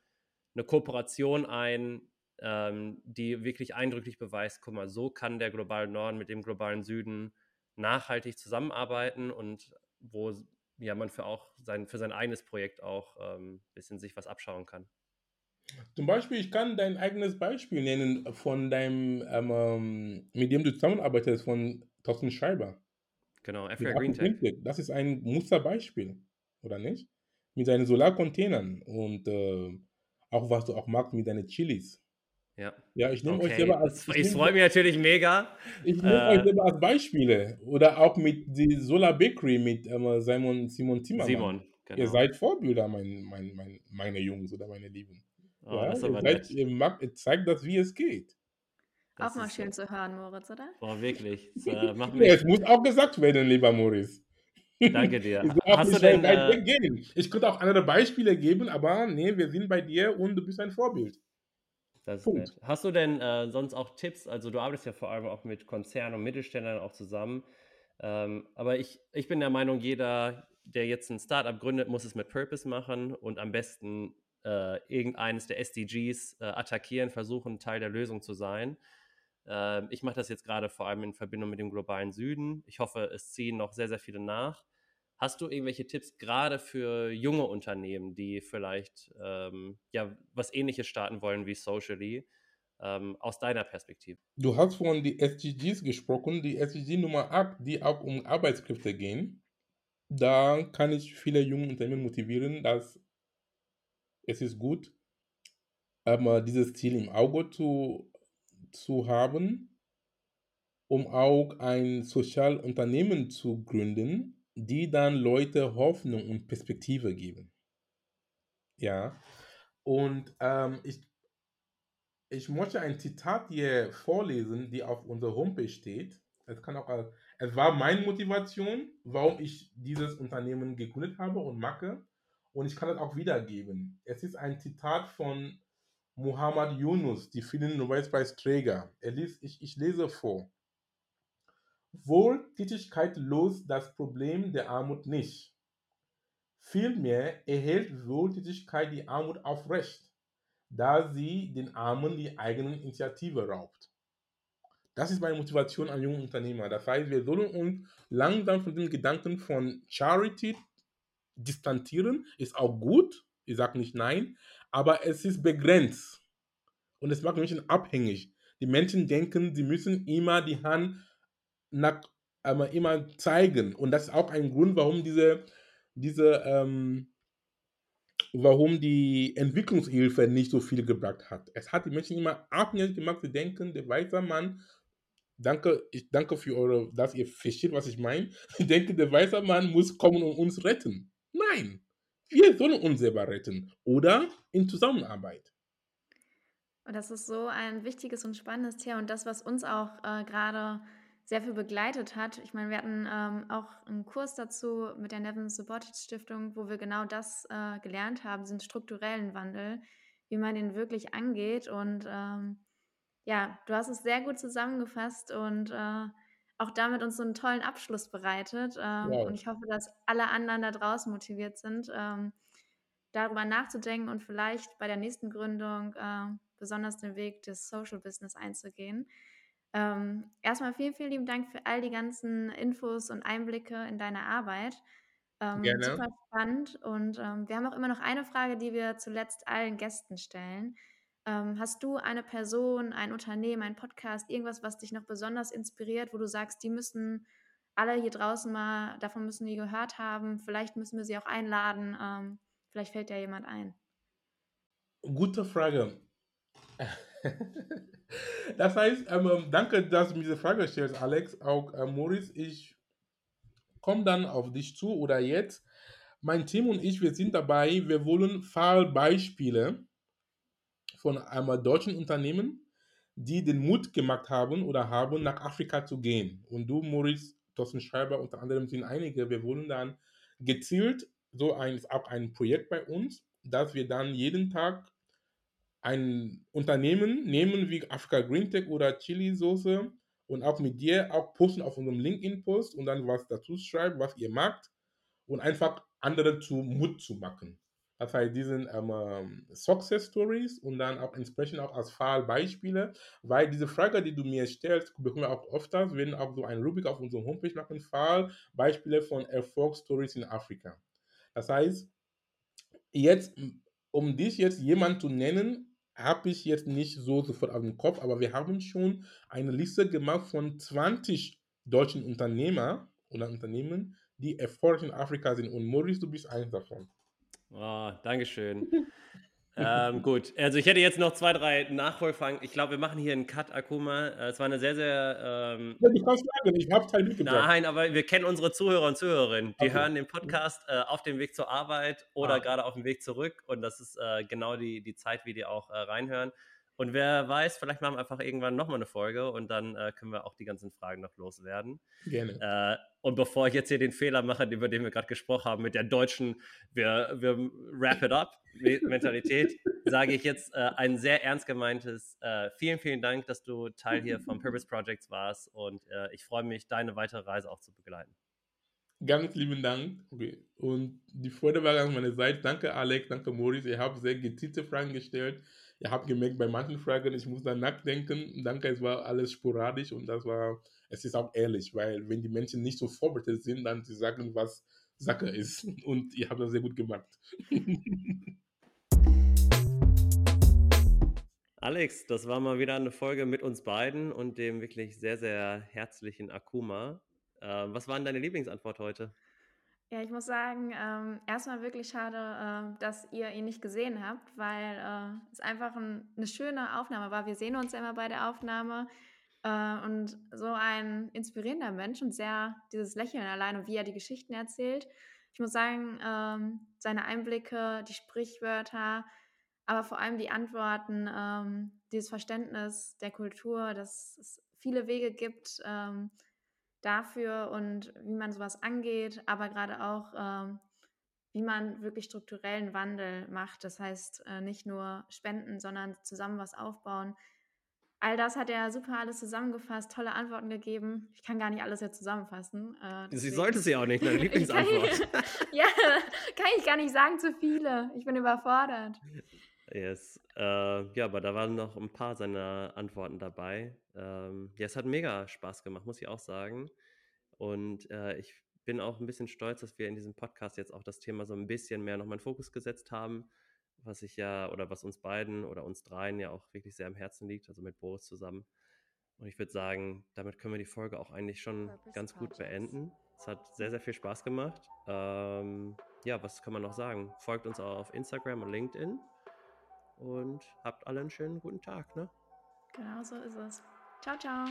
eine Kooperation ein, ähm, die wirklich eindrücklich beweist, guck mal, so kann der globale Norden mit dem globalen Süden nachhaltig zusammenarbeiten und wo ja, man für auch sein, für sein eigenes Projekt auch ein ähm, bisschen sich was abschauen kann. Zum Beispiel, ich kann dein eigenes Beispiel nennen von deinem, ähm, ähm mit dem du zusammenarbeitest, von Thorsten Schreiber. Genau, Africa Green Tech. Das ist ein Musterbeispiel, oder nicht? Mit seinen Solarcontainern und äh, auch was du auch magst mit deinen Chilis. Ja. Ja, ich nehme okay. euch selber als. Ich freue mich natürlich mega. Ich nehme äh, euch selber als Beispiele. Oder auch mit die Solar Bakery mit ähm, Simon, Simon Timmermann. Simon, genau. Ihr seid Vorbilder, mein, mein, mein, meine Jungs oder meine Lieben. Oh, ja, das ihr, seid, ihr, mag, ihr zeigt das, wie es geht. Das auch mal schön so. zu hören, Moritz, oder? Boah, wirklich. Das, äh, ja, es muss auch gesagt werden, lieber Moritz. Danke dir. Hast du denn, äh, ich könnte auch andere Beispiele geben, aber nee, wir sind bei dir und du bist ein Vorbild. Das ist nett. Hast du denn äh, sonst auch Tipps? Also du arbeitest ja vor allem auch mit Konzernen und Mittelständlern auch zusammen. Ähm, aber ich, ich bin der Meinung, jeder, der jetzt ein Startup gründet, muss es mit Purpose machen und am besten äh, irgendeines der SDGs äh, attackieren, versuchen, Teil der Lösung zu sein. Ähm, ich mache das jetzt gerade vor allem in Verbindung mit dem globalen Süden. Ich hoffe, es ziehen noch sehr, sehr viele nach. Hast du irgendwelche Tipps gerade für junge Unternehmen, die vielleicht ähm, ja was Ähnliches starten wollen wie Socially, ähm, aus deiner Perspektive? Du hast von die SDGs gesprochen, die SDG Nummer 8, die auch um Arbeitskräfte gehen. Da kann ich viele junge Unternehmen motivieren, dass es ist gut, ähm, dieses Ziel im Auge zu, zu haben, um auch ein Sozialunternehmen zu gründen, die dann Leute Hoffnung und Perspektive geben. Ja, und ähm, ich, ich möchte ein Zitat hier vorlesen, die auf unserer Homepage steht. Es kann auch, es war meine Motivation, warum ich dieses Unternehmen gegründet habe und mache. Und ich kann es auch wiedergeben. Es ist ein Zitat von Muhammad Yunus, die vielen Nobelpreisträger. Er liest, ich, ich lese vor. Wohltätigkeit löst das Problem der Armut nicht. Vielmehr erhält Wohltätigkeit die Armut aufrecht, da sie den Armen die eigene Initiative raubt. Das ist meine Motivation an junge Unternehmer. Das heißt, wir sollen uns langsam von den Gedanken von Charity distanzieren. Ist auch gut, ich sage nicht nein, aber es ist begrenzt. Und es macht Menschen abhängig. Die Menschen denken, sie müssen immer die Hand nach, aber immer zeigen. Und das ist auch ein Grund, warum diese, diese ähm, warum die Entwicklungshilfe nicht so viel gebracht hat. Es hat die Menschen immer abhängig gemacht, sie denken, der weiße Mann, danke, ich danke für eure, dass ihr versteht, was ich meine. Ich denke, der weiße Mann muss kommen und uns retten. Nein, wir sollen uns selber retten oder in Zusammenarbeit. Und das ist so ein wichtiges und spannendes Thema und das, was uns auch äh, gerade sehr viel begleitet hat. Ich meine, wir hatten ähm, auch einen Kurs dazu mit der Nevin Subotic Stiftung, wo wir genau das äh, gelernt haben, diesen strukturellen Wandel, wie man den wirklich angeht. Und ähm, ja, du hast es sehr gut zusammengefasst und äh, auch damit uns so einen tollen Abschluss bereitet. Ähm, wow. Und ich hoffe, dass alle anderen da draußen motiviert sind, ähm, darüber nachzudenken und vielleicht bei der nächsten Gründung äh, besonders den Weg des Social Business einzugehen. Ähm, erstmal vielen, vielen lieben Dank für all die ganzen Infos und Einblicke in deine Arbeit. Ähm, Gerne. Super spannend. Und ähm, wir haben auch immer noch eine Frage, die wir zuletzt allen Gästen stellen. Ähm, hast du eine Person, ein Unternehmen, ein Podcast, irgendwas, was dich noch besonders inspiriert, wo du sagst, die müssen alle hier draußen mal, davon müssen die gehört haben, vielleicht müssen wir sie auch einladen, ähm, vielleicht fällt ja jemand ein. Gute Frage. Das heißt, ähm, ähm, danke, dass du mir diese Frage stellst, Alex. Auch äh, Maurice, ich komme dann auf dich zu oder jetzt. Mein Team und ich, wir sind dabei, wir wollen Fallbeispiele von einem deutschen Unternehmen, die den Mut gemacht haben oder haben, nach Afrika zu gehen. Und du, Maurice, Thorsten Schreiber unter anderem sind einige, wir wurden dann gezielt so ein, auch ein Projekt bei uns, dass wir dann jeden Tag ein Unternehmen nehmen wie Africa Green Tech oder Chili Soße und auch mit dir auch posten auf unserem LinkedIn-Post und dann was dazu schreiben, was ihr macht und einfach andere zu Mut zu machen. Das heißt, die sind ähm, ähm, Success Stories und dann auch entsprechend auch als Fallbeispiele, weil diese Frage, die du mir stellst, bekommen wir auch öfters, werden auch so ein Rubrik auf unserer Homepage machen, Fallbeispiele von Erfolgsstories in Afrika. Das heißt, jetzt, um dich jetzt jemand zu nennen, habe ich jetzt nicht so sofort auf dem Kopf, aber wir haben schon eine Liste gemacht von 20 deutschen Unternehmer oder Unternehmen, die erfolgreich in Afrika sind. Und Maurice, du bist eins davon. Oh, Dankeschön. ähm, gut, also ich hätte jetzt noch zwei, drei Nachfolgefragen. Ich glaube, wir machen hier einen Cut, Akuma. Äh, es war eine sehr, sehr. Ähm, ja, kannst sagen, ich habe Teil mitgebracht. Nein, aber wir kennen unsere Zuhörer und Zuhörerinnen. Die okay. hören den Podcast äh, auf dem Weg zur Arbeit oder ah. gerade auf dem Weg zurück. Und das ist äh, genau die, die Zeit, wie die auch äh, reinhören. Und wer weiß, vielleicht machen wir einfach irgendwann nochmal eine Folge und dann äh, können wir auch die ganzen Fragen noch loswerden. Gerne. Äh, und bevor ich jetzt hier den Fehler mache, über den wir gerade gesprochen haben, mit der deutschen, wir, wir wrap it up Mentalität, sage ich jetzt äh, ein sehr ernst gemeintes äh, vielen, vielen Dank, dass du Teil hier vom Purpose Projects warst und äh, ich freue mich, deine weitere Reise auch zu begleiten. Ganz lieben Dank. Okay. Und die Freude war an meiner Seite. Danke, Alex, danke, Maurice. Ihr habt sehr gezielte Fragen gestellt ihr habt gemerkt, bei manchen Fragen, ich muss da nachdenken. Danke, es war alles sporadisch und das war, es ist auch ehrlich, weil wenn die Menschen nicht so vorbereitet sind, dann sie sagen, was Sache ist. Und ihr habt das sehr gut gemacht. Alex, das war mal wieder eine Folge mit uns beiden und dem wirklich sehr, sehr herzlichen Akuma. Äh, was war denn deine Lieblingsantwort heute? Ja, ich muss sagen, ähm, erstmal wirklich schade, äh, dass ihr ihn nicht gesehen habt, weil äh, es einfach ein, eine schöne Aufnahme war. Wir sehen uns ja immer bei der Aufnahme äh, und so ein inspirierender Mensch und sehr dieses Lächeln allein und wie er die Geschichten erzählt. Ich muss sagen, ähm, seine Einblicke, die Sprichwörter, aber vor allem die Antworten, ähm, dieses Verständnis der Kultur, dass es viele Wege gibt, ähm, dafür und wie man sowas angeht, aber gerade auch, ähm, wie man wirklich strukturellen Wandel macht. Das heißt, äh, nicht nur spenden, sondern zusammen was aufbauen. All das hat er super alles zusammengefasst, tolle Antworten gegeben. Ich kann gar nicht alles jetzt zusammenfassen. Äh, sie sollte sie auch nicht, deine Lieblingsantwort. ja, kann ich gar nicht sagen, zu viele. Ich bin überfordert. Yes. Äh, ja, aber da waren noch ein paar seiner Antworten dabei. Ähm, ja, es hat mega Spaß gemacht, muss ich auch sagen. Und äh, ich bin auch ein bisschen stolz, dass wir in diesem Podcast jetzt auch das Thema so ein bisschen mehr nochmal in Fokus gesetzt haben, was ich ja oder was uns beiden oder uns dreien ja auch wirklich sehr am Herzen liegt, also mit Boris zusammen. Und ich würde sagen, damit können wir die Folge auch eigentlich schon ganz gut beenden. Es hat sehr, sehr viel Spaß gemacht. Ähm, ja, was kann man noch sagen? Folgt uns auch auf Instagram und LinkedIn und habt alle einen schönen guten Tag. Ne? Genau so ist es. Ciao, ciao.